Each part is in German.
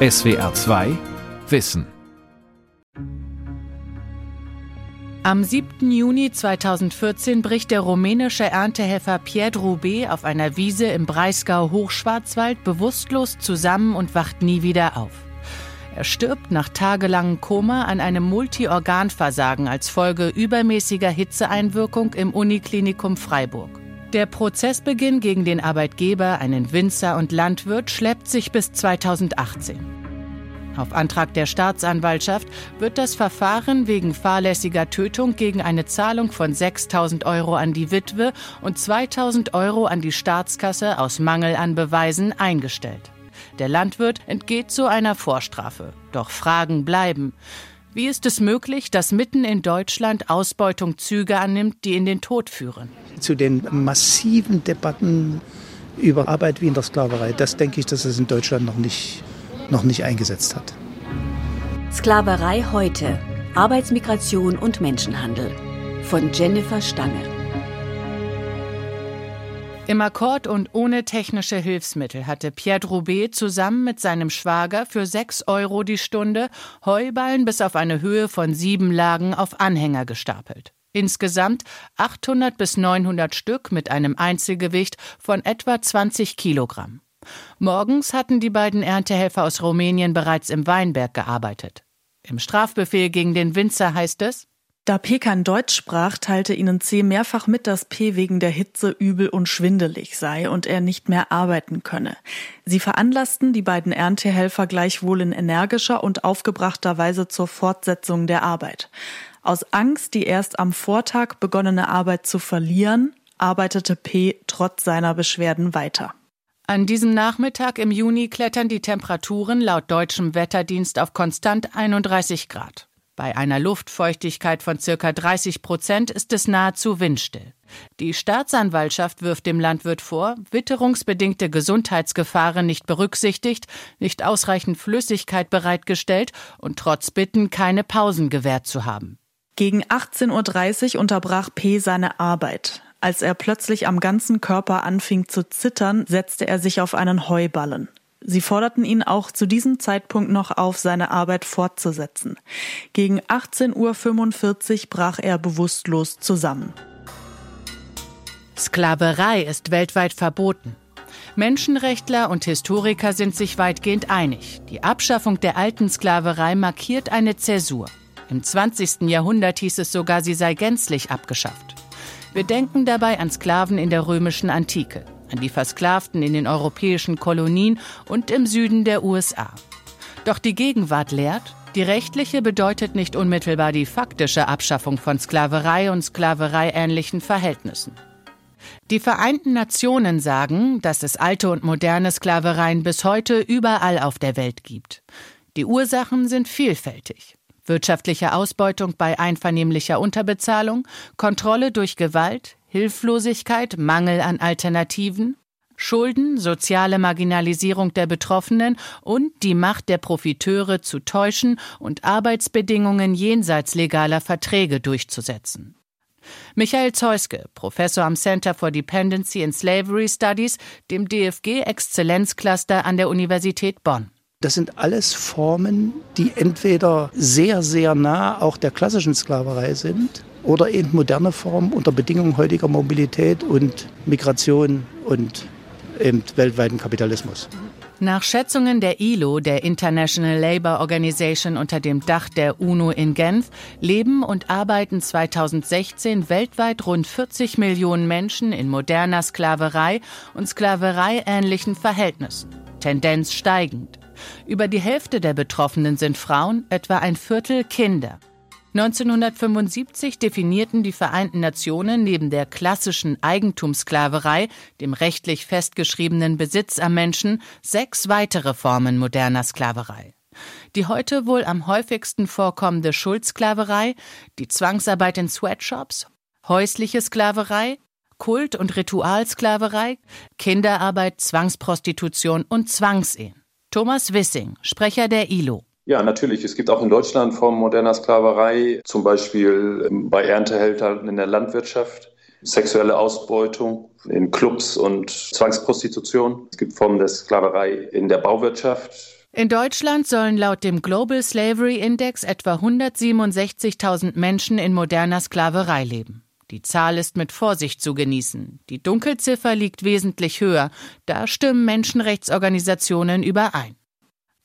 SWR 2 Wissen Am 7. Juni 2014 bricht der rumänische Erntehelfer Pierre Roubaix auf einer Wiese im Breisgau Hochschwarzwald bewusstlos zusammen und wacht nie wieder auf. Er stirbt nach tagelangem Koma an einem Multiorganversagen als Folge übermäßiger Hitzeeinwirkung im Uniklinikum Freiburg. Der Prozessbeginn gegen den Arbeitgeber, einen Winzer und Landwirt, schleppt sich bis 2018. Auf Antrag der Staatsanwaltschaft wird das Verfahren wegen fahrlässiger Tötung gegen eine Zahlung von 6000 Euro an die Witwe und 2000 Euro an die Staatskasse aus Mangel an Beweisen eingestellt. Der Landwirt entgeht zu einer Vorstrafe. Doch Fragen bleiben. Wie ist es möglich, dass mitten in Deutschland Ausbeutung Züge annimmt, die in den Tod führen? Zu den massiven Debatten über Arbeit wie in der Sklaverei, das denke ich, dass es in Deutschland noch nicht, noch nicht eingesetzt hat. Sklaverei heute. Arbeitsmigration und Menschenhandel. Von Jennifer Stange. Im Akkord und ohne technische Hilfsmittel hatte Pierre Roubaix zusammen mit seinem Schwager für 6 Euro die Stunde Heuballen bis auf eine Höhe von sieben Lagen auf Anhänger gestapelt. Insgesamt 800 bis 900 Stück mit einem Einzelgewicht von etwa 20 Kilogramm. Morgens hatten die beiden Erntehelfer aus Rumänien bereits im Weinberg gearbeitet. Im Strafbefehl gegen den Winzer heißt es, da P kein Deutsch sprach, teilte ihnen C mehrfach mit, dass P wegen der Hitze übel und schwindelig sei und er nicht mehr arbeiten könne. Sie veranlassten die beiden Erntehelfer gleichwohl in energischer und aufgebrachter Weise zur Fortsetzung der Arbeit. Aus Angst, die erst am Vortag begonnene Arbeit zu verlieren, arbeitete P trotz seiner Beschwerden weiter. An diesem Nachmittag im Juni klettern die Temperaturen laut deutschem Wetterdienst auf konstant 31 Grad. Bei einer Luftfeuchtigkeit von circa 30 Prozent ist es nahezu windstill. Die Staatsanwaltschaft wirft dem Landwirt vor, witterungsbedingte Gesundheitsgefahren nicht berücksichtigt, nicht ausreichend Flüssigkeit bereitgestellt und trotz Bitten keine Pausen gewährt zu haben. Gegen 18.30 Uhr unterbrach P seine Arbeit. Als er plötzlich am ganzen Körper anfing zu zittern, setzte er sich auf einen Heuballen. Sie forderten ihn auch zu diesem Zeitpunkt noch auf, seine Arbeit fortzusetzen. Gegen 18.45 Uhr brach er bewusstlos zusammen. Sklaverei ist weltweit verboten. Menschenrechtler und Historiker sind sich weitgehend einig. Die Abschaffung der alten Sklaverei markiert eine Zäsur. Im 20. Jahrhundert hieß es sogar, sie sei gänzlich abgeschafft. Wir denken dabei an Sklaven in der römischen Antike an die Versklavten in den europäischen Kolonien und im Süden der USA. Doch die Gegenwart lehrt, die rechtliche bedeutet nicht unmittelbar die faktische Abschaffung von Sklaverei und sklavereiähnlichen Verhältnissen. Die Vereinten Nationen sagen, dass es alte und moderne Sklavereien bis heute überall auf der Welt gibt. Die Ursachen sind vielfältig. Wirtschaftliche Ausbeutung bei einvernehmlicher Unterbezahlung, Kontrolle durch Gewalt, Hilflosigkeit, Mangel an Alternativen, Schulden, soziale Marginalisierung der Betroffenen und die Macht der Profiteure zu täuschen und Arbeitsbedingungen jenseits legaler Verträge durchzusetzen. Michael Zeuske, Professor am Center for Dependency and Slavery Studies, dem DFG Exzellenzcluster an der Universität Bonn. Das sind alles Formen, die entweder sehr, sehr nah auch der klassischen Sklaverei sind oder eben moderne Formen unter Bedingungen heutiger Mobilität und Migration und eben weltweiten Kapitalismus. Nach Schätzungen der ILO, der International Labour Organization unter dem Dach der UNO in Genf, leben und arbeiten 2016 weltweit rund 40 Millionen Menschen in moderner Sklaverei und sklavereiähnlichen Verhältnissen. Tendenz steigend. Über die Hälfte der Betroffenen sind Frauen, etwa ein Viertel Kinder. 1975 definierten die Vereinten Nationen neben der klassischen Eigentumssklaverei, dem rechtlich festgeschriebenen Besitz am Menschen, sechs weitere Formen moderner Sklaverei. Die heute wohl am häufigsten vorkommende Schuldsklaverei, die Zwangsarbeit in Sweatshops, häusliche Sklaverei, Kult- und Ritualsklaverei, Kinderarbeit, Zwangsprostitution und Zwangsehen. Thomas Wissing, Sprecher der ILO. Ja, natürlich. Es gibt auch in Deutschland Formen moderner Sklaverei, zum Beispiel ähm, bei Erntehältern in der Landwirtschaft, sexuelle Ausbeutung in Clubs und Zwangsprostitution. Es gibt Formen der Sklaverei in der Bauwirtschaft, In Deutschland sollen laut dem Global Slavery Index etwa 167.000 Menschen in moderner Sklaverei leben. Die Zahl ist mit Vorsicht zu genießen. Die Dunkelziffer liegt wesentlich höher. Da stimmen Menschenrechtsorganisationen überein.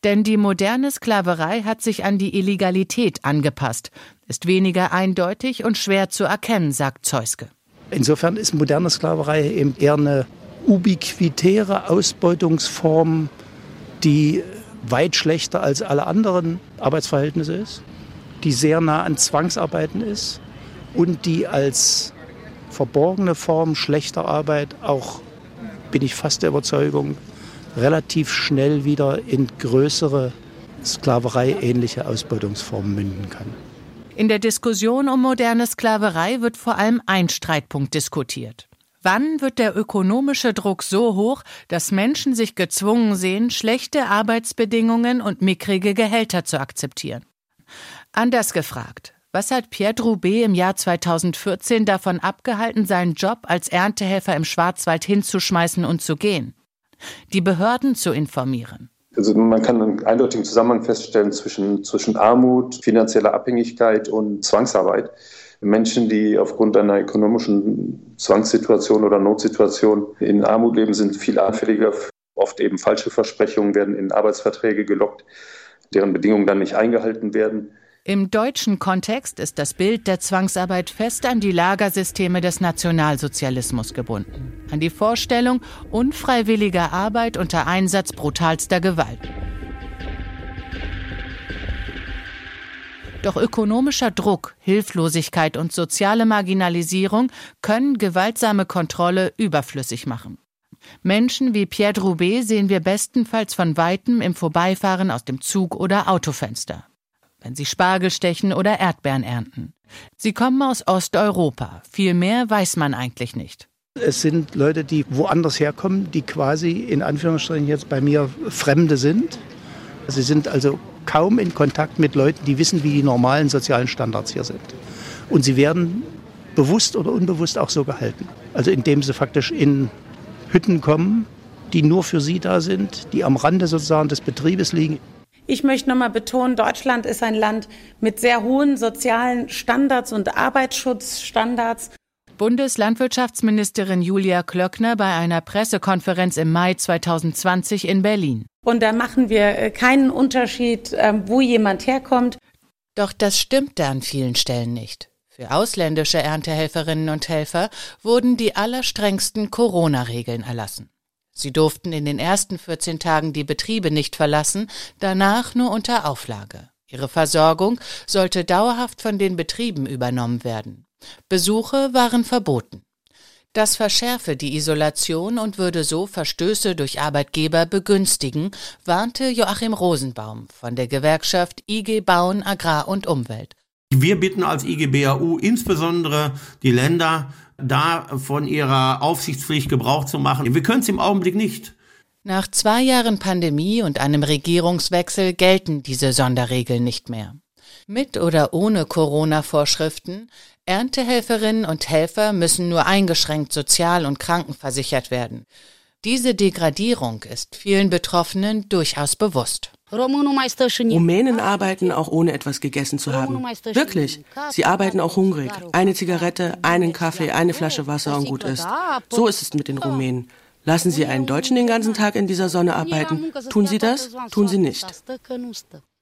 Denn die moderne Sklaverei hat sich an die Illegalität angepasst, ist weniger eindeutig und schwer zu erkennen, sagt Zeuske. Insofern ist moderne Sklaverei eben eher eine ubiquitäre Ausbeutungsform, die weit schlechter als alle anderen Arbeitsverhältnisse ist, die sehr nah an Zwangsarbeiten ist und die als verborgene Form schlechter Arbeit auch, bin ich fast der Überzeugung, relativ schnell wieder in größere Sklaverei-ähnliche Ausbeutungsformen münden kann. In der Diskussion um moderne Sklaverei wird vor allem ein Streitpunkt diskutiert. Wann wird der ökonomische Druck so hoch, dass Menschen sich gezwungen sehen, schlechte Arbeitsbedingungen und mickrige Gehälter zu akzeptieren? Anders gefragt, was hat Pierre Droubet im Jahr 2014 davon abgehalten, seinen Job als Erntehelfer im Schwarzwald hinzuschmeißen und zu gehen? Die Behörden zu informieren. Also man kann einen eindeutigen Zusammenhang feststellen zwischen, zwischen Armut, finanzieller Abhängigkeit und Zwangsarbeit. Menschen, die aufgrund einer ökonomischen Zwangssituation oder Notsituation in Armut leben, sind viel anfälliger. Oft eben falsche Versprechungen werden in Arbeitsverträge gelockt, deren Bedingungen dann nicht eingehalten werden. Im deutschen Kontext ist das Bild der Zwangsarbeit fest an die Lagersysteme des Nationalsozialismus gebunden, an die Vorstellung unfreiwilliger Arbeit unter Einsatz brutalster Gewalt. Doch ökonomischer Druck, Hilflosigkeit und soziale Marginalisierung können gewaltsame Kontrolle überflüssig machen. Menschen wie Pierre Droubet sehen wir bestenfalls von weitem im Vorbeifahren aus dem Zug oder Autofenster wenn sie Spargel stechen oder Erdbeeren ernten. Sie kommen aus Osteuropa. Viel mehr weiß man eigentlich nicht. Es sind Leute, die woanders herkommen, die quasi in Anführungsstrichen jetzt bei mir Fremde sind. Sie sind also kaum in Kontakt mit Leuten, die wissen, wie die normalen sozialen Standards hier sind. Und sie werden bewusst oder unbewusst auch so gehalten. Also indem sie faktisch in Hütten kommen, die nur für sie da sind, die am Rande sozusagen des Betriebes liegen. Ich möchte nochmal betonen, Deutschland ist ein Land mit sehr hohen sozialen Standards und Arbeitsschutzstandards. Bundeslandwirtschaftsministerin Julia Klöckner bei einer Pressekonferenz im Mai 2020 in Berlin. Und da machen wir äh, keinen Unterschied, ähm, wo jemand herkommt. Doch das stimmte an vielen Stellen nicht. Für ausländische Erntehelferinnen und Helfer wurden die allerstrengsten Corona-Regeln erlassen. Sie durften in den ersten 14 Tagen die Betriebe nicht verlassen, danach nur unter Auflage. Ihre Versorgung sollte dauerhaft von den Betrieben übernommen werden. Besuche waren verboten. Das verschärfe die Isolation und würde so Verstöße durch Arbeitgeber begünstigen, warnte Joachim Rosenbaum von der Gewerkschaft IG Bauen, Agrar und Umwelt. Wir bitten als IG BAU insbesondere die Länder, da von ihrer Aufsichtspflicht Gebrauch zu machen. Wir können es im Augenblick nicht. Nach zwei Jahren Pandemie und einem Regierungswechsel gelten diese Sonderregeln nicht mehr. Mit oder ohne Corona-Vorschriften, Erntehelferinnen und Helfer müssen nur eingeschränkt sozial- und krankenversichert werden. Diese Degradierung ist vielen Betroffenen durchaus bewusst. Rumänen arbeiten auch ohne etwas gegessen zu haben. Wirklich. Sie arbeiten auch hungrig. Eine Zigarette, einen Kaffee, eine Flasche Wasser und gut ist. So ist es mit den Rumänen. Lassen Sie einen Deutschen den ganzen Tag in dieser Sonne arbeiten? Tun Sie das? Tun Sie nicht.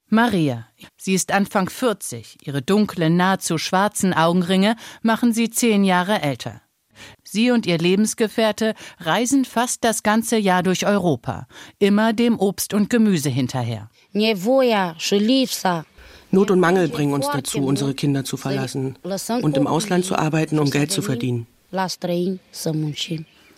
Maria. Sie ist Anfang 40. Ihre dunklen, nahezu schwarzen Augenringe machen sie zehn Jahre älter. Sie und ihr Lebensgefährte reisen fast das ganze Jahr durch Europa, immer dem Obst und Gemüse hinterher. Not und Mangel bringen uns dazu, unsere Kinder zu verlassen und im Ausland zu arbeiten, um Geld zu verdienen.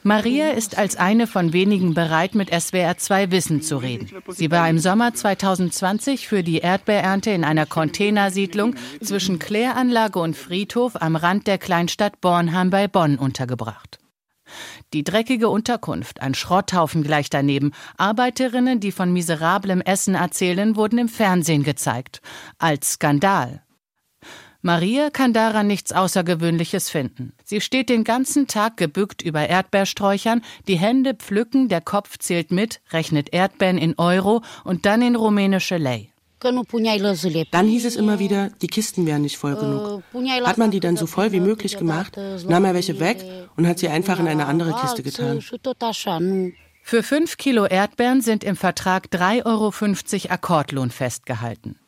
Maria ist als eine von wenigen bereit, mit SWR 2 Wissen zu reden. Sie war im Sommer 2020 für die Erdbeerernte in einer Containersiedlung zwischen Kläranlage und Friedhof am Rand der Kleinstadt Bornheim bei Bonn untergebracht. Die dreckige Unterkunft, ein Schrotthaufen gleich daneben, Arbeiterinnen, die von miserablem Essen erzählen, wurden im Fernsehen gezeigt. Als Skandal. Maria kann daran nichts Außergewöhnliches finden. Sie steht den ganzen Tag gebückt über Erdbeersträuchern, die Hände pflücken, der Kopf zählt mit, rechnet Erdbeeren in Euro und dann in rumänische Lei. Dann hieß es immer wieder, die Kisten wären nicht voll genug. Hat man die dann so voll wie möglich gemacht, nahm er welche weg und hat sie einfach in eine andere Kiste getan. Für fünf Kilo Erdbeeren sind im Vertrag 3,50 Euro Akkordlohn festgehalten.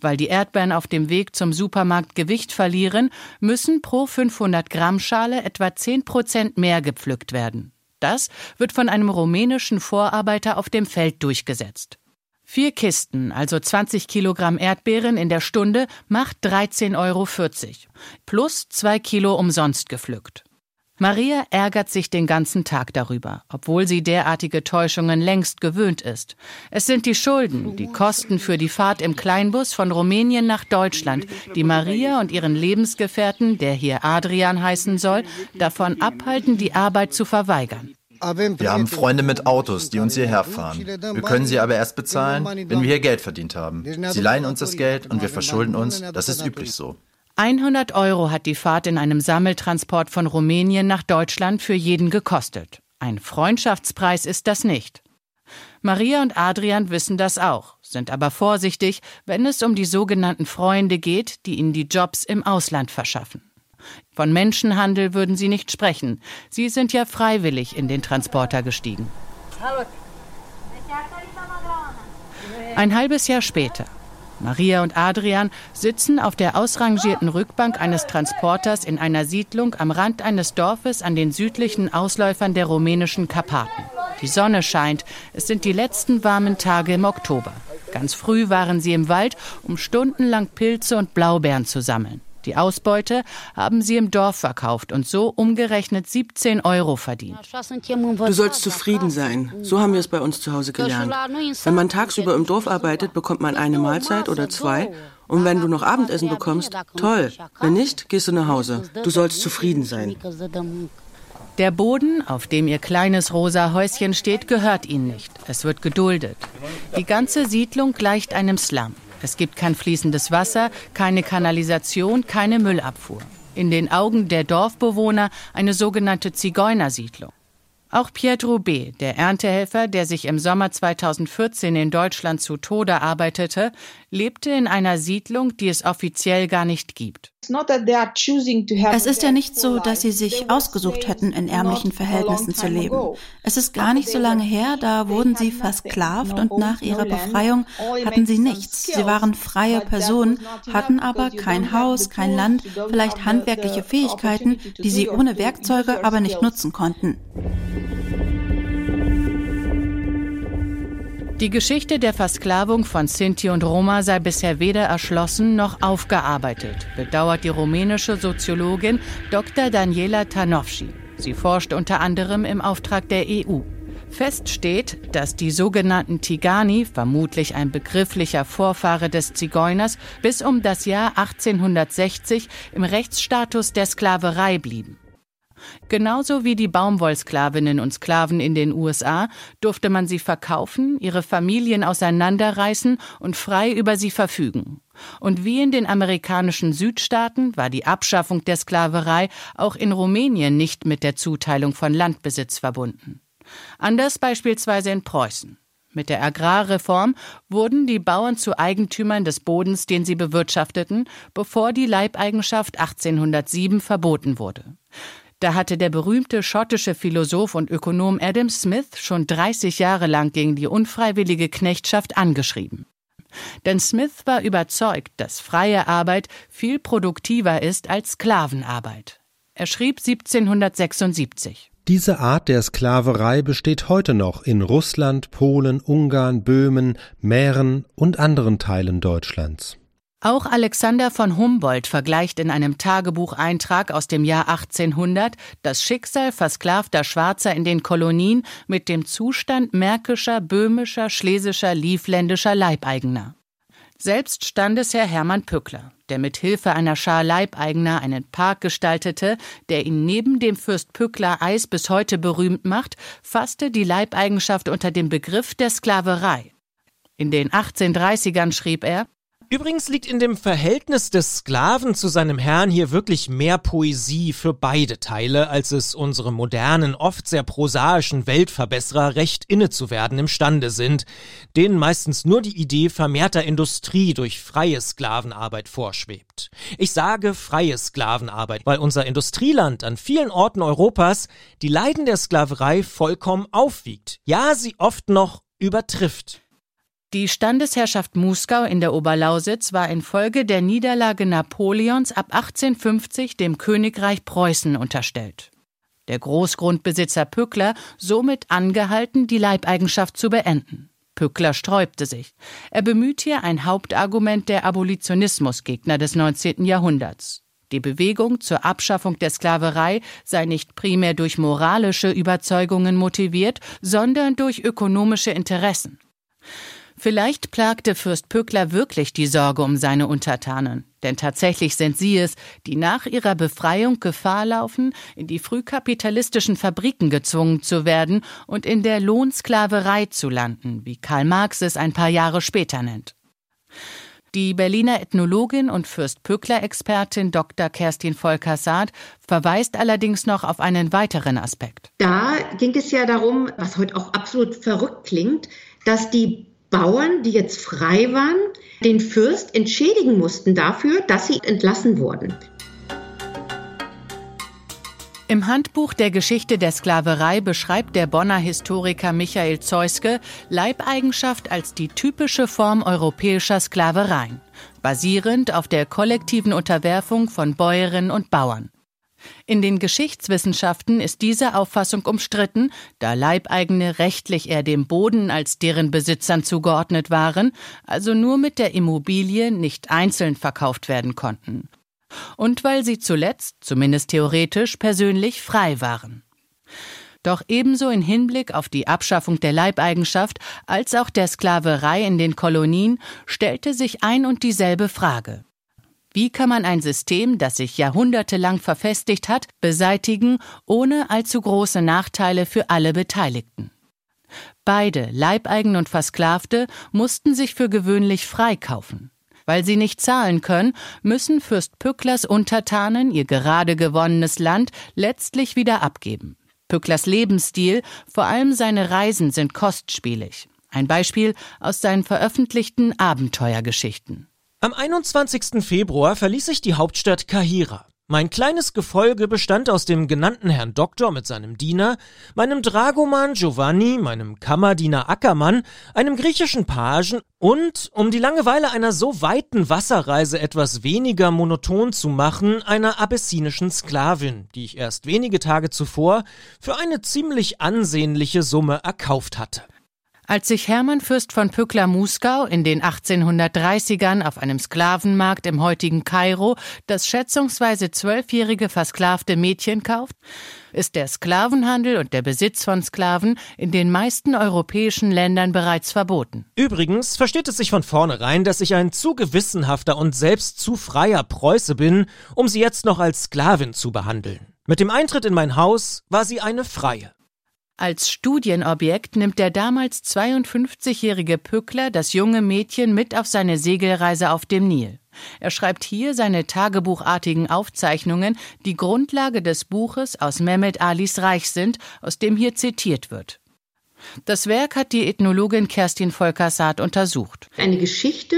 Weil die Erdbeeren auf dem Weg zum Supermarkt Gewicht verlieren, müssen pro 500 Gramm Schale etwa 10 Prozent mehr gepflückt werden. Das wird von einem rumänischen Vorarbeiter auf dem Feld durchgesetzt. Vier Kisten, also 20 Kilogramm Erdbeeren in der Stunde, macht 13,40 Euro. Plus zwei Kilo umsonst gepflückt. Maria ärgert sich den ganzen Tag darüber, obwohl sie derartige Täuschungen längst gewöhnt ist. Es sind die Schulden, die Kosten für die Fahrt im Kleinbus von Rumänien nach Deutschland, die Maria und ihren Lebensgefährten, der hier Adrian heißen soll, davon abhalten, die Arbeit zu verweigern. Wir haben Freunde mit Autos, die uns hierher fahren. Wir können sie aber erst bezahlen, wenn wir hier Geld verdient haben. Sie leihen uns das Geld und wir verschulden uns. Das ist üblich so. 100 Euro hat die Fahrt in einem Sammeltransport von Rumänien nach Deutschland für jeden gekostet. Ein Freundschaftspreis ist das nicht. Maria und Adrian wissen das auch, sind aber vorsichtig, wenn es um die sogenannten Freunde geht, die ihnen die Jobs im Ausland verschaffen. Von Menschenhandel würden sie nicht sprechen. Sie sind ja freiwillig in den Transporter gestiegen. Ein halbes Jahr später. Maria und Adrian sitzen auf der ausrangierten Rückbank eines Transporters in einer Siedlung am Rand eines Dorfes an den südlichen Ausläufern der rumänischen Karpaten. Die Sonne scheint, es sind die letzten warmen Tage im Oktober. Ganz früh waren sie im Wald, um stundenlang Pilze und Blaubeeren zu sammeln. Die Ausbeute haben sie im Dorf verkauft und so umgerechnet 17 Euro verdient. Du sollst zufrieden sein. So haben wir es bei uns zu Hause gelernt. Wenn man tagsüber im Dorf arbeitet, bekommt man eine Mahlzeit oder zwei. Und wenn du noch Abendessen bekommst, toll. Wenn nicht, gehst du nach Hause. Du sollst zufrieden sein. Der Boden, auf dem ihr kleines rosa Häuschen steht, gehört ihnen nicht. Es wird geduldet. Die ganze Siedlung gleicht einem Slum. Es gibt kein fließendes Wasser, keine Kanalisation, keine Müllabfuhr. In den Augen der Dorfbewohner eine sogenannte Zigeunersiedlung. Auch Pietro B., der Erntehelfer, der sich im Sommer 2014 in Deutschland zu Tode arbeitete, lebte in einer Siedlung, die es offiziell gar nicht gibt. Es ist ja nicht so, dass sie sich ausgesucht hätten, in ärmlichen Verhältnissen zu leben. Es ist gar nicht so lange her, da wurden sie versklavt und nach ihrer Befreiung hatten sie nichts. Sie waren freie Personen, hatten aber kein Haus, kein Land, vielleicht handwerkliche Fähigkeiten, die sie ohne Werkzeuge aber nicht nutzen konnten. Die Geschichte der Versklavung von Sinti und Roma sei bisher weder erschlossen noch aufgearbeitet, bedauert die rumänische Soziologin Dr. Daniela Tanovci. Sie forscht unter anderem im Auftrag der EU. Fest steht, dass die sogenannten Tigani, vermutlich ein begrifflicher Vorfahre des Zigeuners, bis um das Jahr 1860 im Rechtsstatus der Sklaverei blieben. Genauso wie die Baumwollsklavinnen und Sklaven in den USA durfte man sie verkaufen, ihre Familien auseinanderreißen und frei über sie verfügen. Und wie in den amerikanischen Südstaaten war die Abschaffung der Sklaverei auch in Rumänien nicht mit der Zuteilung von Landbesitz verbunden. Anders beispielsweise in Preußen. Mit der Agrarreform wurden die Bauern zu Eigentümern des Bodens, den sie bewirtschafteten, bevor die Leibeigenschaft 1807 verboten wurde. Da hatte der berühmte schottische Philosoph und Ökonom Adam Smith schon 30 Jahre lang gegen die unfreiwillige Knechtschaft angeschrieben. Denn Smith war überzeugt, dass freie Arbeit viel produktiver ist als Sklavenarbeit. Er schrieb 1776 diese Art der Sklaverei besteht heute noch in Russland, Polen, Ungarn, Böhmen, Mähren und anderen Teilen Deutschlands. Auch Alexander von Humboldt vergleicht in einem Tagebucheintrag aus dem Jahr 1800 das Schicksal versklavter Schwarzer in den Kolonien mit dem Zustand märkischer, böhmischer, schlesischer, livländischer Leibeigener. Selbst Standesherr Hermann Pückler, der mit Hilfe einer Schar Leibeigener einen Park gestaltete, der ihn neben dem Fürst Pückler Eis bis heute berühmt macht, fasste die Leibeigenschaft unter dem Begriff der Sklaverei. In den 1830ern schrieb er Übrigens liegt in dem Verhältnis des Sklaven zu seinem Herrn hier wirklich mehr Poesie für beide Teile, als es unsere modernen, oft sehr prosaischen Weltverbesserer recht inne zu werden imstande sind, denen meistens nur die Idee vermehrter Industrie durch freie Sklavenarbeit vorschwebt. Ich sage freie Sklavenarbeit, weil unser Industrieland an vielen Orten Europas die Leiden der Sklaverei vollkommen aufwiegt, ja sie oft noch übertrifft. Die Standesherrschaft Muskau in der Oberlausitz war infolge der Niederlage Napoleons ab 1850 dem Königreich Preußen unterstellt. Der Großgrundbesitzer Pückler somit angehalten, die Leibeigenschaft zu beenden. Pückler sträubte sich. Er bemüht hier ein Hauptargument der Abolitionismusgegner des 19. Jahrhunderts. Die Bewegung zur Abschaffung der Sklaverei sei nicht primär durch moralische Überzeugungen motiviert, sondern durch ökonomische Interessen. Vielleicht plagte Fürst Pückler wirklich die Sorge um seine Untertanen, denn tatsächlich sind sie es, die nach ihrer Befreiung Gefahr laufen, in die frühkapitalistischen Fabriken gezwungen zu werden und in der Lohnsklaverei zu landen, wie Karl Marx es ein paar Jahre später nennt. Die Berliner Ethnologin und Fürst Pückler-Expertin Dr. Kerstin Volker-Saad verweist allerdings noch auf einen weiteren Aspekt. Da ging es ja darum, was heute auch absolut verrückt klingt, dass die Bauern, die jetzt frei waren, den Fürst entschädigen mussten dafür, dass sie entlassen wurden. Im Handbuch der Geschichte der Sklaverei beschreibt der Bonner Historiker Michael Zeuske Leibeigenschaft als die typische Form europäischer Sklavereien, basierend auf der kollektiven Unterwerfung von Bäuerinnen und Bauern. In den Geschichtswissenschaften ist diese Auffassung umstritten, da Leibeigene rechtlich eher dem Boden als deren Besitzern zugeordnet waren, also nur mit der Immobilie nicht einzeln verkauft werden konnten. Und weil sie zuletzt, zumindest theoretisch, persönlich frei waren. Doch ebenso in Hinblick auf die Abschaffung der Leibeigenschaft als auch der Sklaverei in den Kolonien stellte sich ein und dieselbe Frage. Wie kann man ein System, das sich jahrhundertelang verfestigt hat, beseitigen, ohne allzu große Nachteile für alle Beteiligten? Beide, Leibeigen und Versklavte, mussten sich für gewöhnlich freikaufen. Weil sie nicht zahlen können, müssen Fürst Pücklers Untertanen ihr gerade gewonnenes Land letztlich wieder abgeben. Pücklers Lebensstil, vor allem seine Reisen sind kostspielig. Ein Beispiel aus seinen veröffentlichten Abenteuergeschichten. Am 21. Februar verließ ich die Hauptstadt Kahira. Mein kleines Gefolge bestand aus dem genannten Herrn Doktor mit seinem Diener, meinem Dragoman Giovanni, meinem Kammerdiener Ackermann, einem griechischen Pagen und, um die Langeweile einer so weiten Wasserreise etwas weniger monoton zu machen, einer abessinischen Sklavin, die ich erst wenige Tage zuvor für eine ziemlich ansehnliche Summe erkauft hatte. Als sich Hermann Fürst von Pückler-Muskau in den 1830ern auf einem Sklavenmarkt im heutigen Kairo das schätzungsweise zwölfjährige versklavte Mädchen kauft, ist der Sklavenhandel und der Besitz von Sklaven in den meisten europäischen Ländern bereits verboten. Übrigens versteht es sich von vornherein, dass ich ein zu gewissenhafter und selbst zu freier Preuße bin, um sie jetzt noch als Sklavin zu behandeln. Mit dem Eintritt in mein Haus war sie eine Freie. Als Studienobjekt nimmt der damals 52-jährige Pückler das junge Mädchen mit auf seine Segelreise auf dem Nil. Er schreibt hier seine tagebuchartigen Aufzeichnungen, die Grundlage des Buches aus Mehmet Alis Reich sind, aus dem hier zitiert wird. Das Werk hat die Ethnologin Kerstin Volker-Saat untersucht. Eine Geschichte,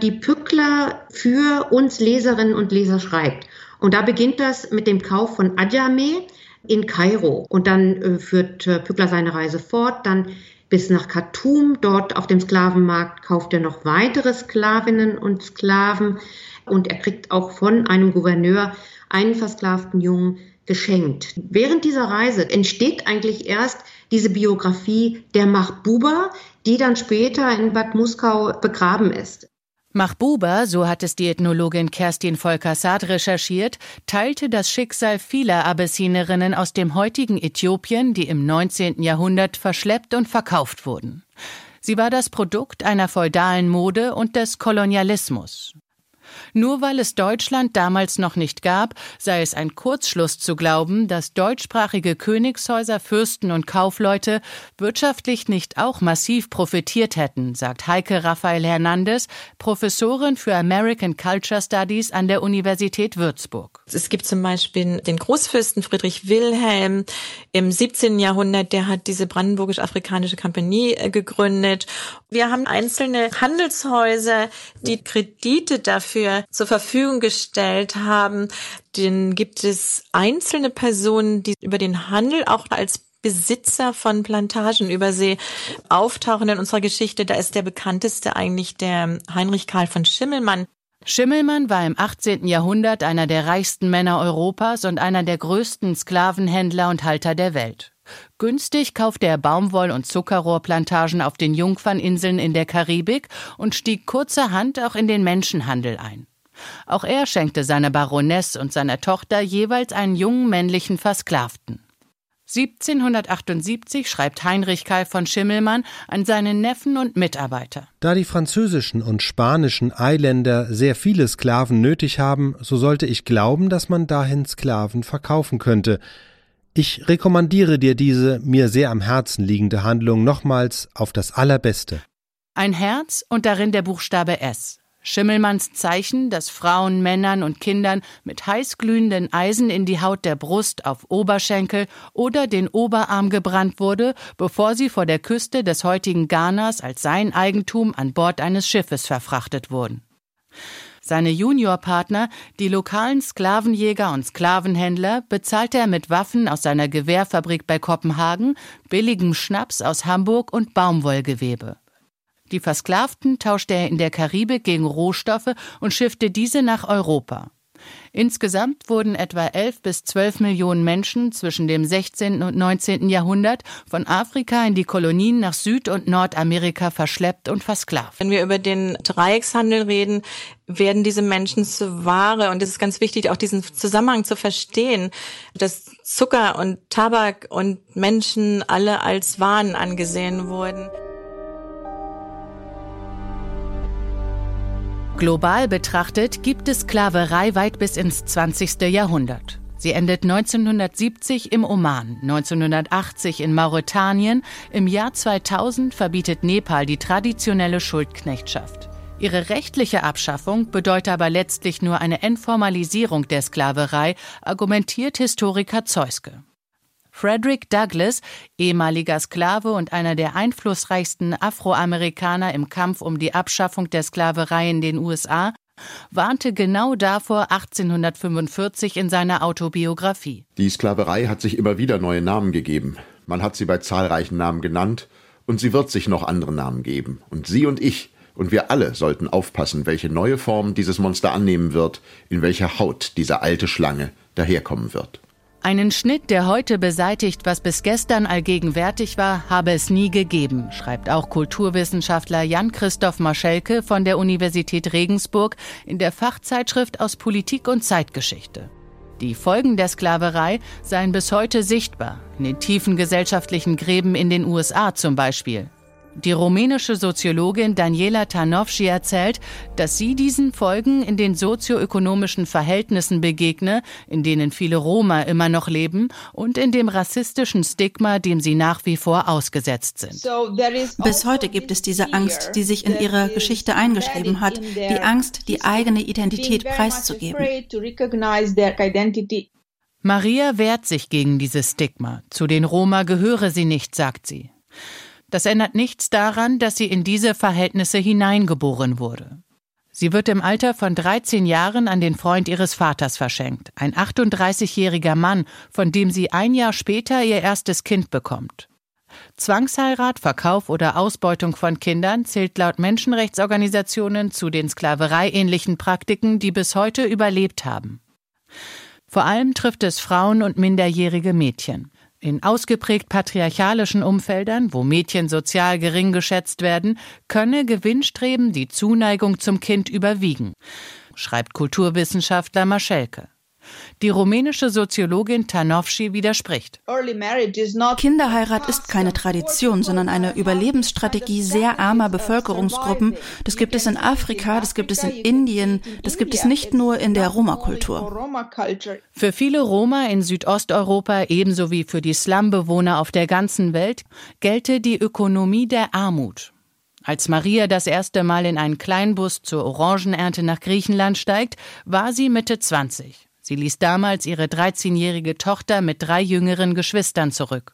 die Pückler für uns Leserinnen und Leser schreibt. Und da beginnt das mit dem Kauf von Adjameh, in Kairo. Und dann äh, führt äh, Pückler seine Reise fort, dann bis nach Khartoum. Dort auf dem Sklavenmarkt kauft er noch weitere Sklavinnen und Sklaven. Und er kriegt auch von einem Gouverneur einen versklavten Jungen geschenkt. Während dieser Reise entsteht eigentlich erst diese Biografie der Mahbuba, die dann später in Bad Muskau begraben ist. Mahbuba, so hat es die Ethnologin Kerstin Volker-Saad recherchiert, teilte das Schicksal vieler Abessinerinnen aus dem heutigen Äthiopien, die im 19. Jahrhundert verschleppt und verkauft wurden. Sie war das Produkt einer feudalen Mode und des Kolonialismus. Nur weil es Deutschland damals noch nicht gab, sei es ein Kurzschluss zu glauben, dass deutschsprachige Königshäuser, Fürsten und Kaufleute wirtschaftlich nicht auch massiv profitiert hätten, sagt Heike Raphael Hernandez, Professorin für American Culture Studies an der Universität Würzburg. Es gibt zum Beispiel den Großfürsten Friedrich Wilhelm im 17. Jahrhundert, der hat diese brandenburgisch-afrikanische Kompanie äh, gegründet. Wir haben einzelne Handelshäuser, die Kredite dafür zur Verfügung gestellt haben. Den gibt es einzelne Personen, die über den Handel auch als Besitzer von Plantagen über See auftauchen in unserer Geschichte. Da ist der bekannteste eigentlich der Heinrich Karl von Schimmelmann. Schimmelmann war im 18. Jahrhundert einer der reichsten Männer Europas und einer der größten Sklavenhändler und Halter der Welt. Günstig kaufte er Baumwoll- und Zuckerrohrplantagen auf den Jungferninseln in der Karibik und stieg kurzerhand auch in den Menschenhandel ein. Auch er schenkte seiner Baroness und seiner Tochter jeweils einen jungen männlichen Versklavten. 1778 schreibt Heinrich Karl von Schimmelmann an seinen Neffen und Mitarbeiter. Da die französischen und spanischen Eiländer sehr viele Sklaven nötig haben, so sollte ich glauben, dass man dahin Sklaven verkaufen könnte. Ich rekommandiere dir diese mir sehr am Herzen liegende Handlung nochmals auf das Allerbeste. Ein Herz und darin der Buchstabe S. Schimmelmanns Zeichen, das Frauen, Männern und Kindern mit heißglühenden Eisen in die Haut der Brust, auf Oberschenkel oder den Oberarm gebrannt wurde, bevor sie vor der Küste des heutigen Ghanas als sein Eigentum an Bord eines Schiffes verfrachtet wurden. Seine Juniorpartner, die lokalen Sklavenjäger und Sklavenhändler, bezahlte er mit Waffen aus seiner Gewehrfabrik bei Kopenhagen, billigem Schnaps aus Hamburg und Baumwollgewebe. Die Versklavten tauschte er in der Karibik gegen Rohstoffe und schiffte diese nach Europa. Insgesamt wurden etwa 11 bis 12 Millionen Menschen zwischen dem 16. und 19. Jahrhundert von Afrika in die Kolonien nach Süd- und Nordamerika verschleppt und versklavt. Wenn wir über den Dreieckshandel reden, werden diese Menschen zu Ware. Und es ist ganz wichtig, auch diesen Zusammenhang zu verstehen, dass Zucker und Tabak und Menschen alle als Waren angesehen wurden. Global betrachtet gibt es Sklaverei weit bis ins 20. Jahrhundert. Sie endet 1970 im Oman, 1980 in Mauretanien, im Jahr 2000 verbietet Nepal die traditionelle Schuldknechtschaft. Ihre rechtliche Abschaffung bedeutet aber letztlich nur eine Entformalisierung der Sklaverei, argumentiert Historiker Zeuske. Frederick Douglass, ehemaliger Sklave und einer der einflussreichsten Afroamerikaner im Kampf um die Abschaffung der Sklaverei in den USA, warnte genau davor 1845 in seiner Autobiografie. Die Sklaverei hat sich immer wieder neue Namen gegeben. Man hat sie bei zahlreichen Namen genannt und sie wird sich noch andere Namen geben. Und Sie und ich und wir alle sollten aufpassen, welche neue Form dieses Monster annehmen wird, in welcher Haut diese alte Schlange daherkommen wird. Einen Schnitt, der heute beseitigt, was bis gestern allgegenwärtig war, habe es nie gegeben, schreibt auch Kulturwissenschaftler Jan-Christoph Maschelke von der Universität Regensburg in der Fachzeitschrift aus Politik und Zeitgeschichte. Die Folgen der Sklaverei seien bis heute sichtbar, in den tiefen gesellschaftlichen Gräben in den USA zum Beispiel. Die rumänische Soziologin Daniela Tarnowschi erzählt, dass sie diesen Folgen in den sozioökonomischen Verhältnissen begegne, in denen viele Roma immer noch leben und in dem rassistischen Stigma, dem sie nach wie vor ausgesetzt sind. Bis heute gibt es diese Angst, die sich in ihre Geschichte eingeschrieben hat, die Angst, die eigene Identität preiszugeben. Maria wehrt sich gegen dieses Stigma. Zu den Roma gehöre sie nicht, sagt sie. Das ändert nichts daran, dass sie in diese Verhältnisse hineingeboren wurde. Sie wird im Alter von 13 Jahren an den Freund ihres Vaters verschenkt, ein 38-jähriger Mann, von dem sie ein Jahr später ihr erstes Kind bekommt. Zwangsheirat, Verkauf oder Ausbeutung von Kindern zählt laut Menschenrechtsorganisationen zu den sklavereiähnlichen Praktiken, die bis heute überlebt haben. Vor allem trifft es Frauen und minderjährige Mädchen. In ausgeprägt patriarchalischen Umfeldern, wo Mädchen sozial gering geschätzt werden, könne Gewinnstreben die Zuneigung zum Kind überwiegen, schreibt Kulturwissenschaftler Maschelke. Die rumänische Soziologin Tanovci widerspricht. Kinderheirat ist keine Tradition, sondern eine Überlebensstrategie sehr armer Bevölkerungsgruppen. Das gibt es in Afrika, das gibt es in Indien, das gibt es nicht nur in der Roma-Kultur. Für viele Roma in Südosteuropa ebenso wie für die Slumbewohner auf der ganzen Welt gelte die Ökonomie der Armut. Als Maria das erste Mal in einen Kleinbus zur Orangenernte nach Griechenland steigt, war sie Mitte 20. Sie ließ damals ihre 13-jährige Tochter mit drei jüngeren Geschwistern zurück.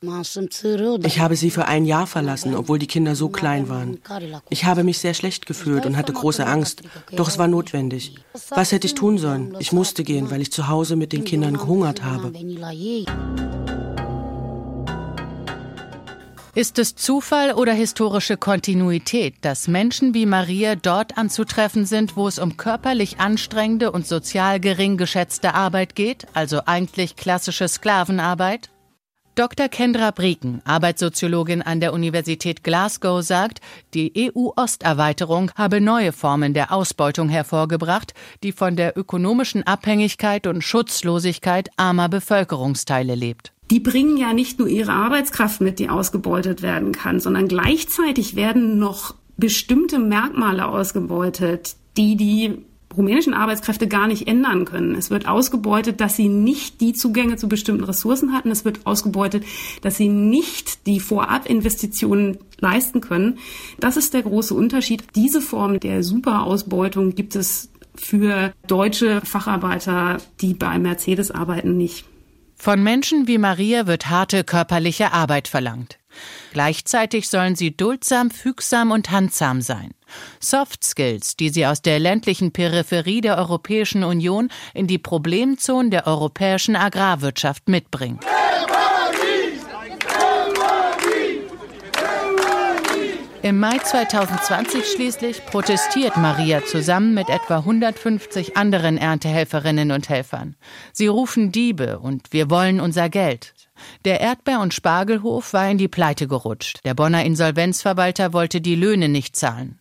Ich habe sie für ein Jahr verlassen, obwohl die Kinder so klein waren. Ich habe mich sehr schlecht gefühlt und hatte große Angst, doch es war notwendig. Was hätte ich tun sollen? Ich musste gehen, weil ich zu Hause mit den Kindern gehungert habe. Ist es Zufall oder historische Kontinuität, dass Menschen wie Maria dort anzutreffen sind, wo es um körperlich anstrengende und sozial gering geschätzte Arbeit geht, also eigentlich klassische Sklavenarbeit? Dr. Kendra Brieken, Arbeitssoziologin an der Universität Glasgow, sagt, die EU-Osterweiterung habe neue Formen der Ausbeutung hervorgebracht, die von der ökonomischen Abhängigkeit und Schutzlosigkeit armer Bevölkerungsteile lebt die bringen ja nicht nur ihre Arbeitskraft mit, die ausgebeutet werden kann, sondern gleichzeitig werden noch bestimmte Merkmale ausgebeutet, die die rumänischen Arbeitskräfte gar nicht ändern können. Es wird ausgebeutet, dass sie nicht die Zugänge zu bestimmten Ressourcen hatten. Es wird ausgebeutet, dass sie nicht die Vorabinvestitionen leisten können. Das ist der große Unterschied. Diese Form der Superausbeutung gibt es für deutsche Facharbeiter, die bei Mercedes arbeiten, nicht. Von Menschen wie Maria wird harte körperliche Arbeit verlangt. Gleichzeitig sollen sie duldsam, fügsam und handsam sein. Soft Skills, die sie aus der ländlichen Peripherie der Europäischen Union in die Problemzonen der europäischen Agrarwirtschaft mitbringen. Im Mai 2020 schließlich protestiert Maria zusammen mit etwa 150 anderen Erntehelferinnen und Helfern. Sie rufen Diebe und wir wollen unser Geld. Der Erdbeer- und Spargelhof war in die Pleite gerutscht. Der Bonner Insolvenzverwalter wollte die Löhne nicht zahlen.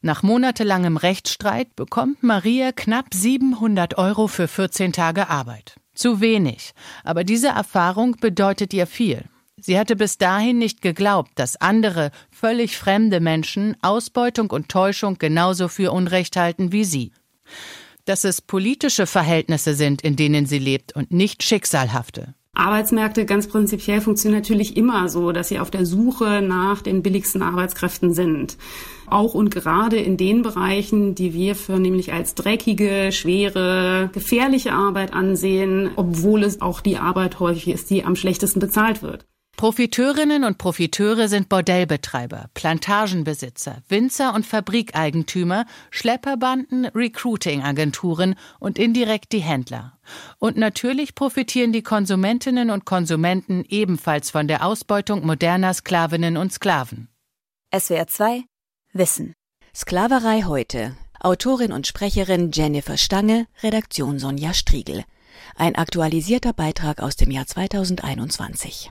Nach monatelangem Rechtsstreit bekommt Maria knapp 700 Euro für 14 Tage Arbeit. Zu wenig, aber diese Erfahrung bedeutet ihr viel. Sie hatte bis dahin nicht geglaubt, dass andere, völlig fremde Menschen Ausbeutung und Täuschung genauso für Unrecht halten wie sie. Dass es politische Verhältnisse sind, in denen sie lebt und nicht schicksalhafte. Arbeitsmärkte ganz prinzipiell funktionieren natürlich immer so, dass sie auf der Suche nach den billigsten Arbeitskräften sind. Auch und gerade in den Bereichen, die wir für nämlich als dreckige, schwere, gefährliche Arbeit ansehen, obwohl es auch die Arbeit häufig ist, die am schlechtesten bezahlt wird. Profiteurinnen und Profiteure sind Bordellbetreiber, Plantagenbesitzer, Winzer und Fabrikeigentümer, Schlepperbanden, Recruiting-Agenturen und indirekt die Händler. Und natürlich profitieren die Konsumentinnen und Konsumenten ebenfalls von der Ausbeutung moderner Sklavinnen und Sklaven. SWR 2 Wissen. Sklaverei heute. Autorin und Sprecherin Jennifer Stange, Redaktion Sonja Striegel. Ein aktualisierter Beitrag aus dem Jahr 2021.